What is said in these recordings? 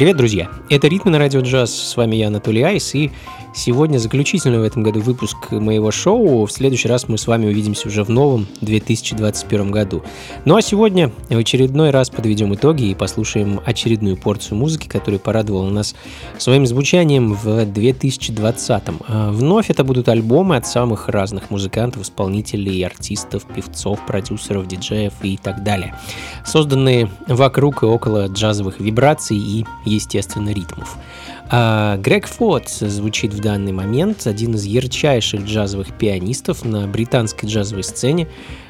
Привет, друзья! Это «Ритмы на радио джаз». С вами я, Анатолий Айс, и Сегодня заключительный в этом году выпуск моего шоу. В следующий раз мы с вами увидимся уже в новом 2021 году. Ну а сегодня в очередной раз подведем итоги и послушаем очередную порцию музыки, которая порадовала нас своим звучанием в 2020. А вновь это будут альбомы от самых разных музыкантов, исполнителей, артистов, певцов, продюсеров, диджеев и так далее. Созданные вокруг и около джазовых вибраций и, естественно, ритмов. А Грег Форд звучит в данный момент, один из ярчайших джазовых пианистов на британской джазовой сцене.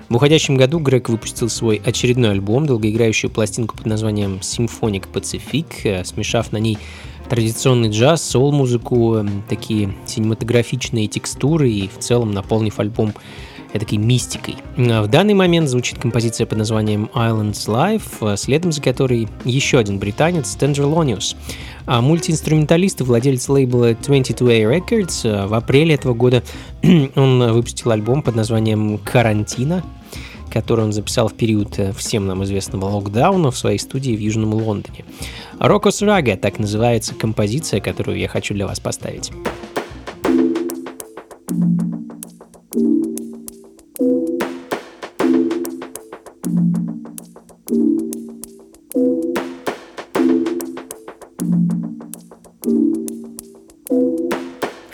В уходящем году Грег выпустил свой очередной альбом, долгоиграющую пластинку под названием Symphonic Pacific, э, смешав на ней традиционный джаз, сол-музыку, такие синематографичные текстуры и в целом наполнив альбом такой мистикой. В данный момент звучит композиция под названием Islands Life, следом за которой еще один британец Tenderlonius. А мультиинструменталист и владелец лейбла 22A Records в апреле этого года он выпустил альбом под названием «Карантина», который он записал в период всем нам известного локдауна в своей студии в Южном Лондоне. «Рокос Рага» — так называется композиция, которую я хочу для вас поставить.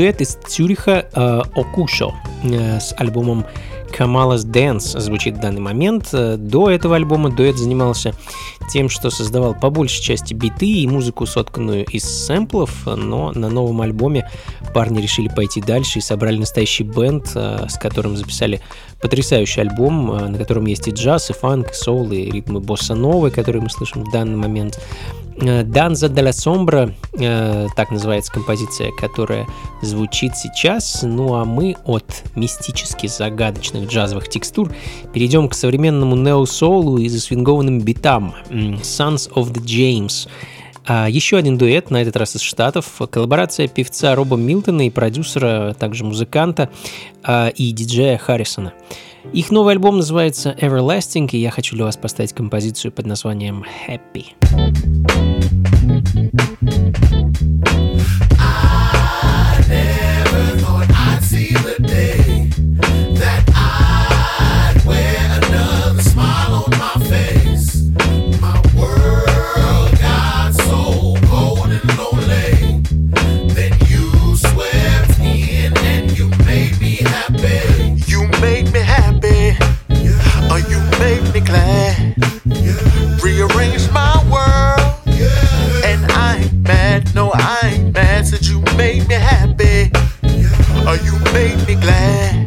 Дуэт из Цюриха э, Окушо э, с альбомом Камалас Dance звучит в данный момент. Э, до этого альбома дуэт занимался тем, что создавал по большей части биты и музыку, сотканную из сэмплов, но на новом альбоме парни решили пойти дальше и собрали настоящий бенд, с которым записали потрясающий альбом, на котором есть и джаз, и фанк, и соул, и ритмы босса новой, которые мы слышим в данный момент. Данза де Сомбра, так называется композиция, которая звучит сейчас. Ну а мы от мистически загадочных джазовых текстур перейдем к современному нео-соулу и засвингованным битам. Sons of the James. А еще один дуэт, на этот раз из Штатов. Коллаборация певца Роба Милтона и продюсера, также музыканта а, и диджея Харрисона. Их новый альбом называется Everlasting, и я хочу для вас поставить композицию под названием Happy. I made me happy. Oh, you made me glad.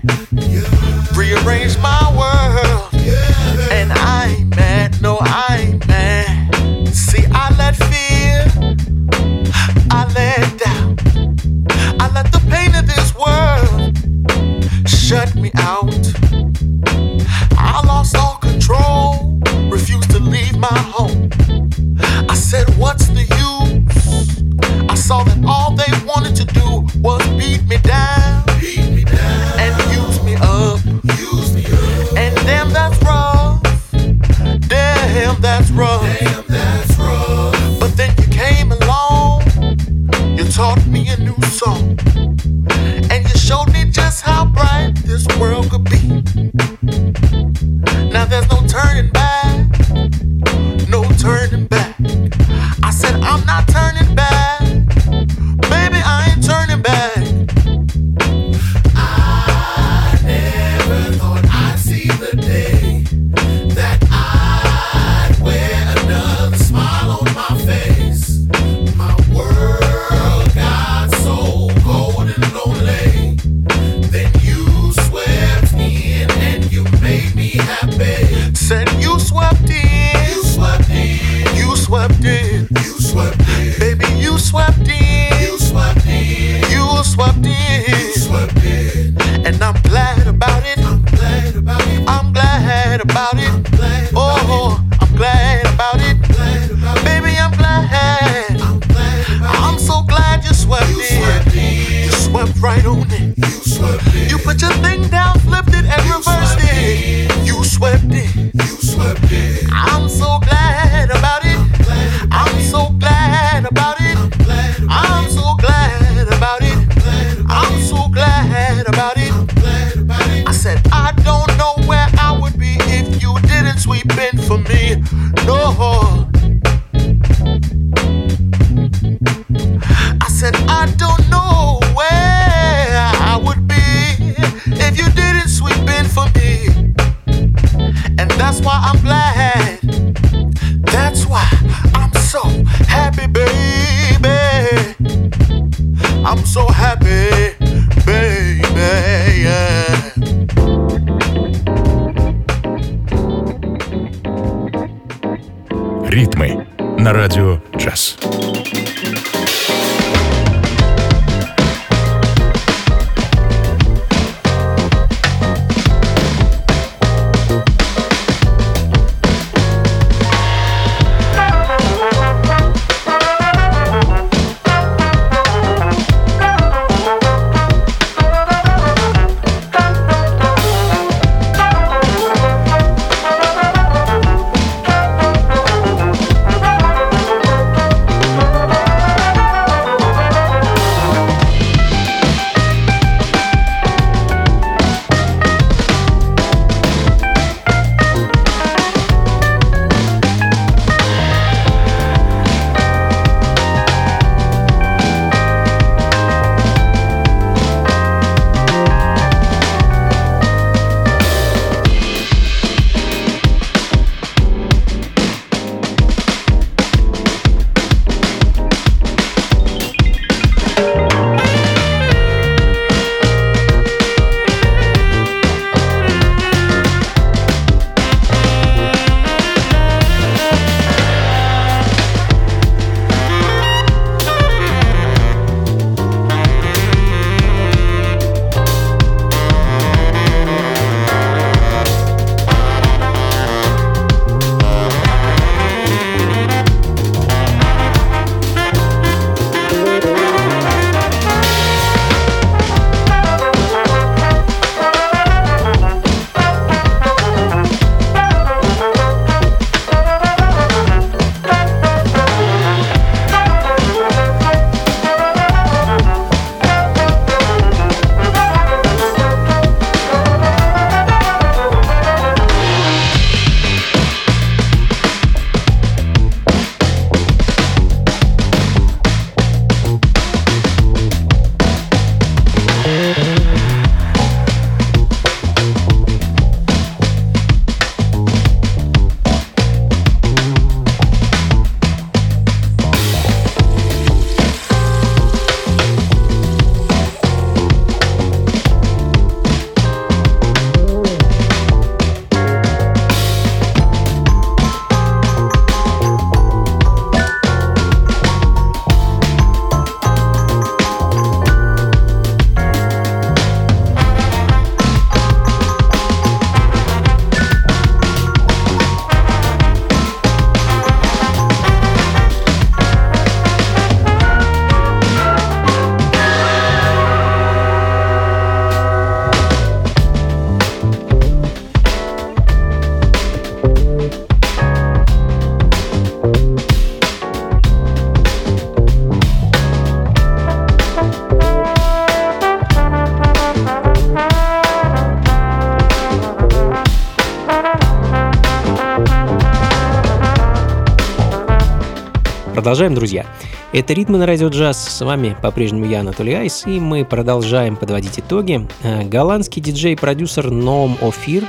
Продолжаем, друзья. Это «Ритмы на радио джаз». С вами по-прежнему я, Анатолий Айс, и мы продолжаем подводить итоги. Э, голландский диджей-продюсер Ноум Офир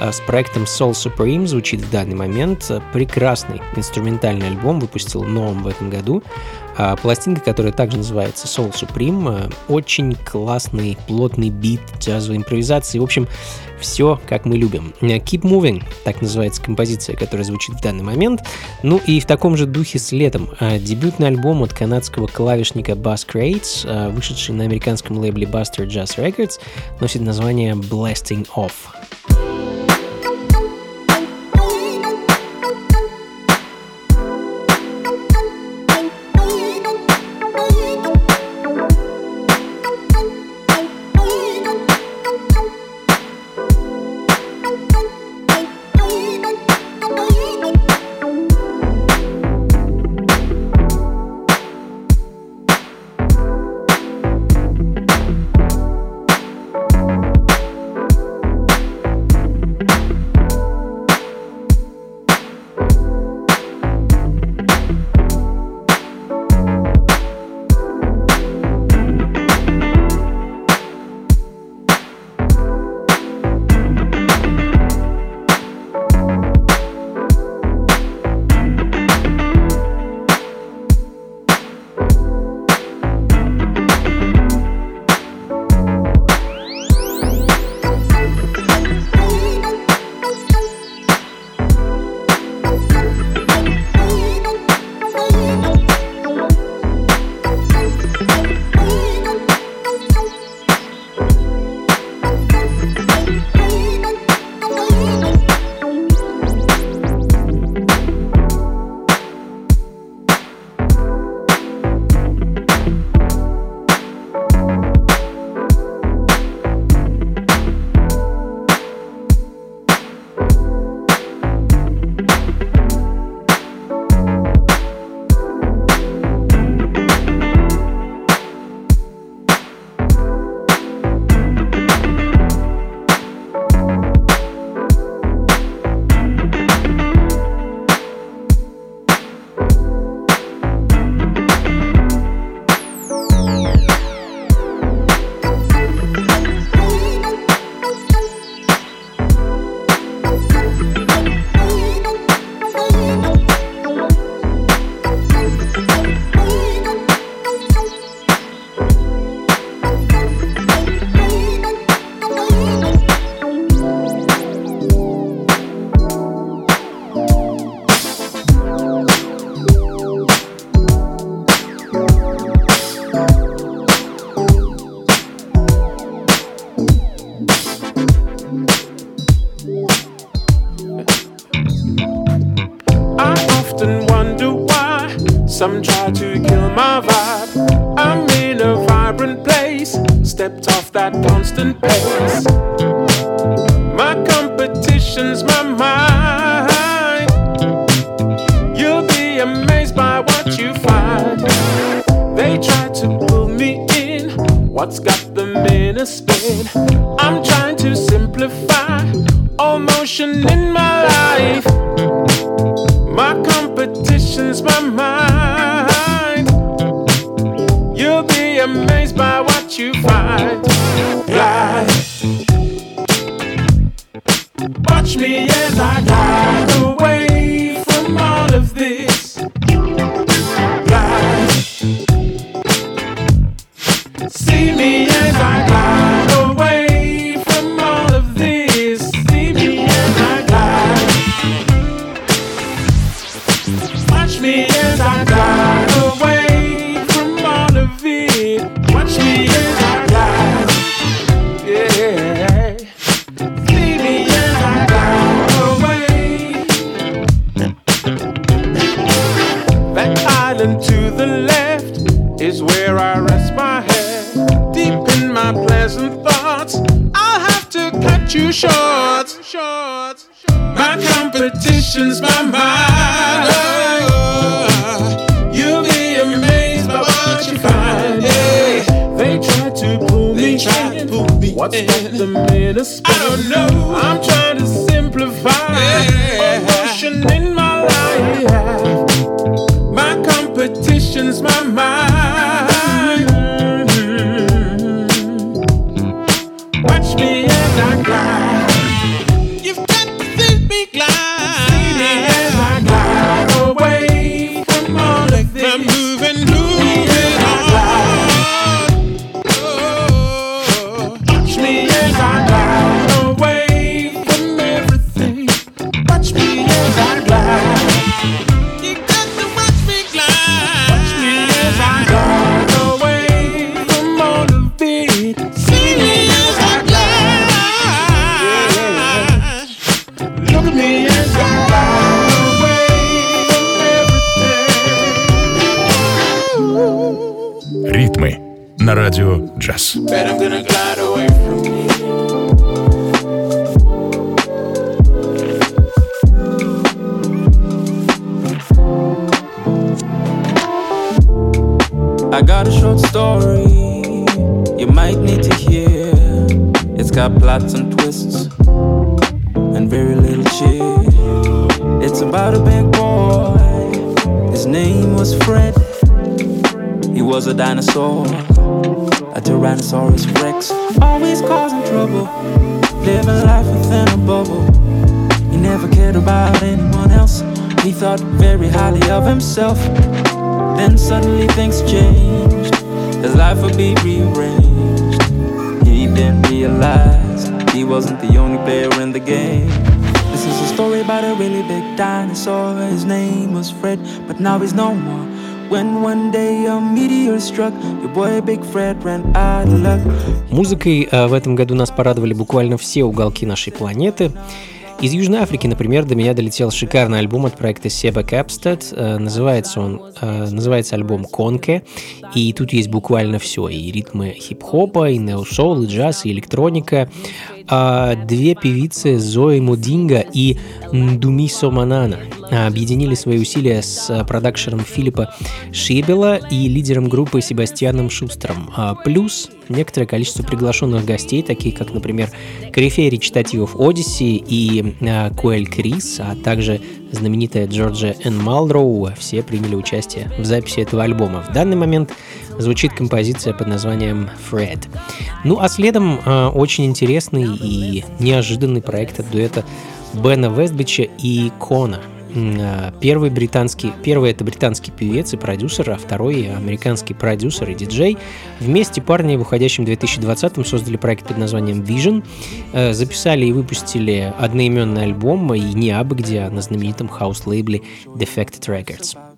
э, с проектом Soul Supreme звучит в данный момент. Прекрасный инструментальный альбом выпустил Ноум в этом году. А пластинка, которая также называется Soul Supreme, э, очень классный, плотный бит, джазовой импровизации. В общем, все как мы любим. Keep Moving, так называется композиция, которая звучит в данный момент. Ну и в таком же духе с летом. А, дебютный альбом от канадского клавишника Bass Crates, вышедший на американском лейбле Buster Jazz Records, носит название Blasting Off. June. Suddenly things changed. His life would be rearranged. He didn't realize he wasn't the only player in the game. This is a story about a really big dinosaur. His name was Fred, but now he's no more. When one day a meteor struck, your boy Big Fred ran out of luck. Музыкой э, в этом году нас порадовали буквально все уголки нашей планеты. Из Южной Африки, например, до меня долетел шикарный альбом от проекта Себа Капстед. Э, Называется он, э, называется альбом «Конке». И тут есть буквально все. И ритмы хип-хопа, и нео-соул, и джаз, и электроника. А Две певицы, Зои Мудинга и Ндумисо Манана, объединили свои усилия с э, продакшером Филиппа Шибела и лидером группы Себастьяном Шустером. А Плюс некоторое количество приглашенных гостей, такие как, например, корифей речитативов Одисси и э, Куэль Крис, а также знаменитая Джорджия Н. Малдроу, все приняли участие в записи этого альбома. В данный момент звучит композиция под названием «Фред». Ну а следом э, очень интересный и неожиданный проект от дуэта Бена Вестбича и Кона. Э, Первый британский, первый это британский певец и продюсер, а второй американский продюсер и диджей. Вместе парни в уходящем 2020-м создали проект под названием Vision, э, записали и выпустили одноименный альбом и не абы где, а на знаменитом хаус-лейбле Defected Records.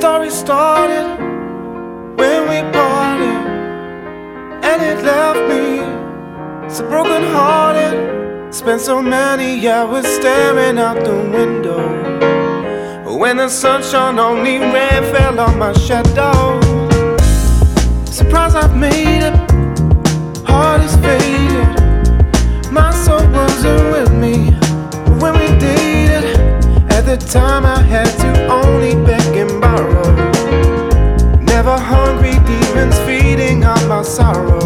story started when we parted, and it left me so broken hearted. Spent so many hours staring out the window. When the sun shone, only rain fell on my shadow. Surprise, I've made it. Heart is faded. My soul wasn't with me the time I had to only beg and borrow. Never hungry, demons feeding on my sorrow.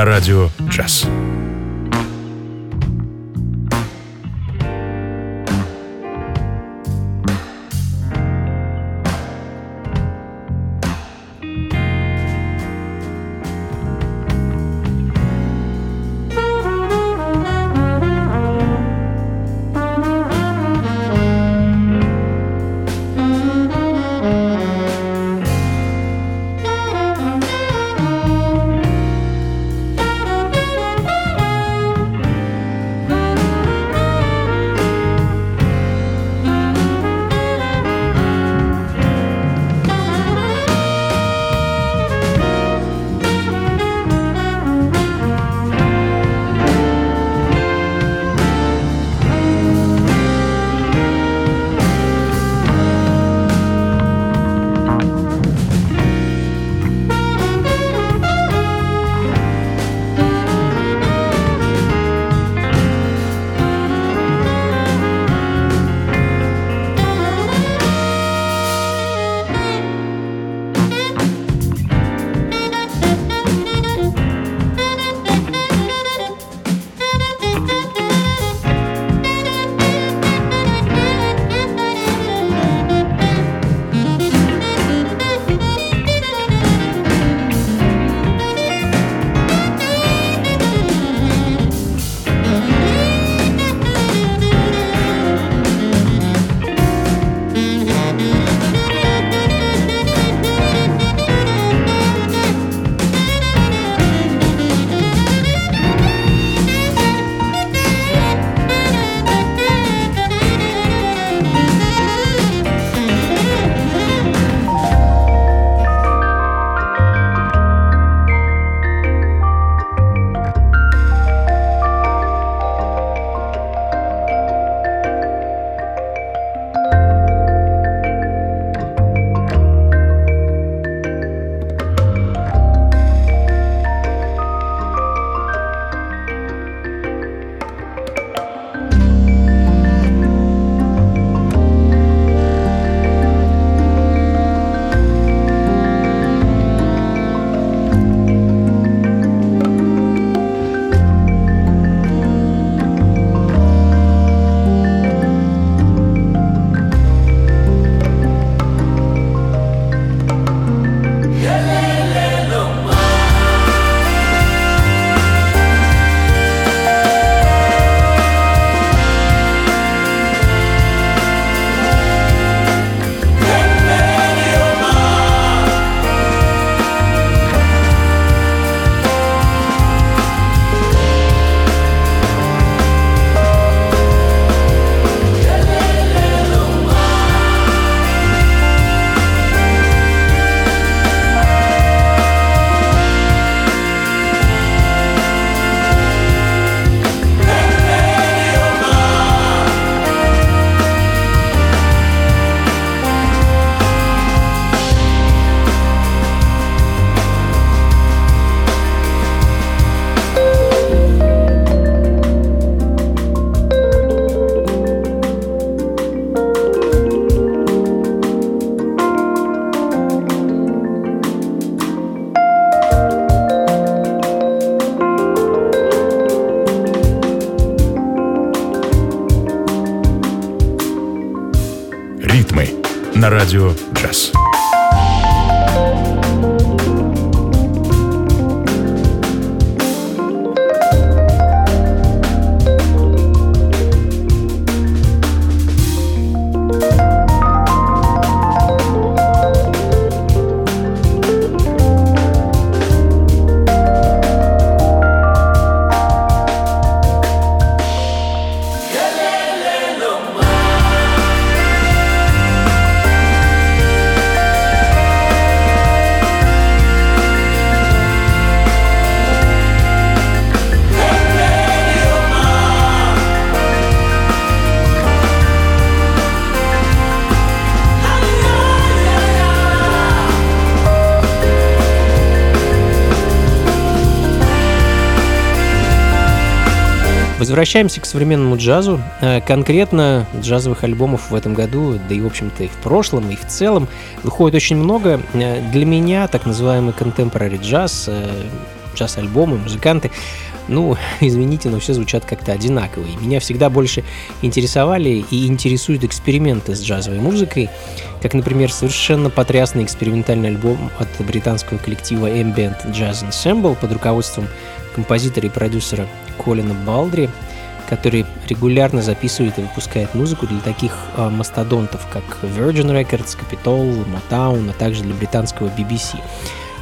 На радио джаз. Возвращаемся к современному джазу. Э, Конкретно джазовых альбомов в этом году, да и, в общем-то, и в прошлом, и в целом, выходит очень много. Э, Для меня так называемый contemporary джаз, э, джаз-альбомы, музыканты, ну, извините, но все звучат как-то одинаково. И меня всегда больше интересовали и интересуют эксперименты с джазовой музыкой, как, например, совершенно потрясный экспериментальный альбом от британского коллектива Ambient Jazz Ensemble под руководством композитора и продюсера Колина Балдри, который регулярно записывает и выпускает музыку для таких э, мастодонтов, как Virgin Records, Capitol, Motown, а также для британского BBC.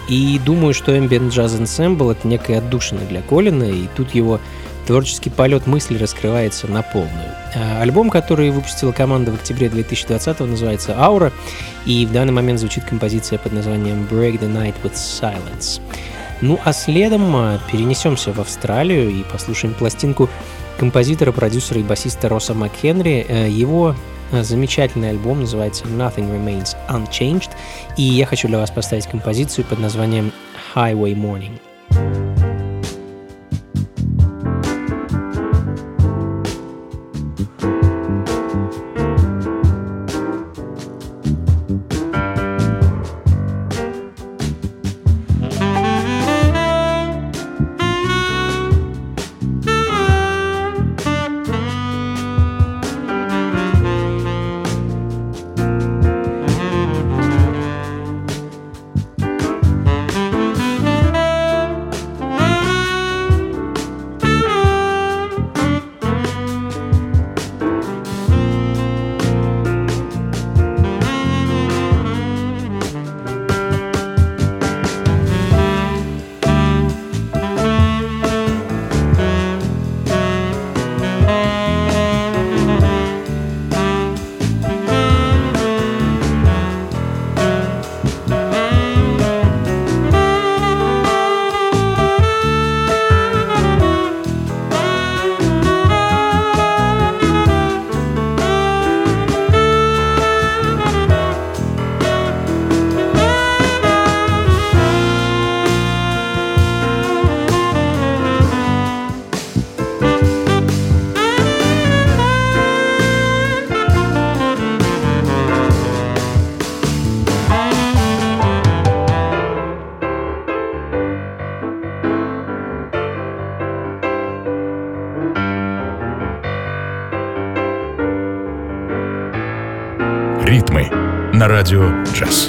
И думаю, что Ambient Jazz Ensemble — это некая отдушина для Колина, и тут его творческий полет мысли раскрывается на полную. Э, Альбом, который выпустила команда в октябре 2020 называется «Аура», и в данный момент звучит композиция под названием «Break the Night with Silence». Ну а следом а, перенесемся в Австралию и послушаем пластинку композитора, продюсера и басиста Росса МакХенри. Э, Его э, замечательный альбом называется Nothing Remains Unchanged. И я хочу для вас поставить композицию под названием Highway Morning. Радио «Джаз».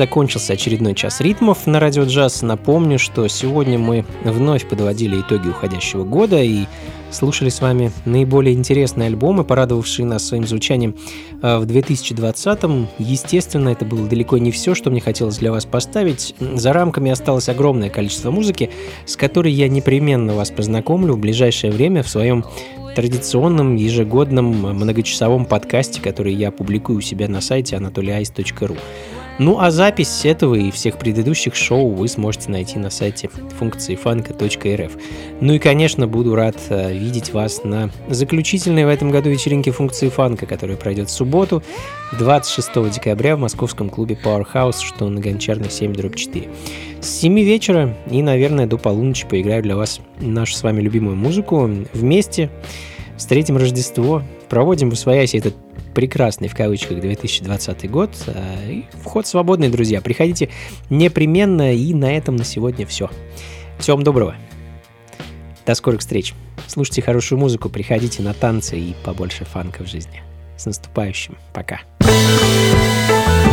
Закончился очередной час ритмов на радио джаз. Напомню, что сегодня мы вновь подводили итоги уходящего года и слушали с вами наиболее интересные альбомы, порадовавшие нас своим звучанием э, в 2020-м. Естественно, это было далеко не все, что мне хотелось для вас поставить. За рамками осталось огромное количество музыки, с которой я непременно вас познакомлю в ближайшее время в своем традиционном ежегодном многочасовом подкасте, который я публикую у себя на сайте anatolyice.ru. Ну а запись этого и всех предыдущих шоу вы сможете найти на сайте функции фанка.рф. Ну и, конечно, буду рад э, видеть вас на заключительной в этом году вечеринке функции фанка, которая пройдет в субботу, 26 декабря в московском клубе Powerhouse, что на Гончарной 7 дробь 4. С 7 вечера и, наверное, до полуночи поиграю для вас нашу с вами любимую музыку. Вместе встретим Рождество, проводим в этот прекрасный в кавычках 2020 год. Э, Вход свободный, друзья. Приходите непременно. И на этом на сегодня все. Всего вам доброго. До скорых встреч. Слушайте хорошую музыку, приходите на танцы и побольше фанка в жизни. С наступающим. Пока. I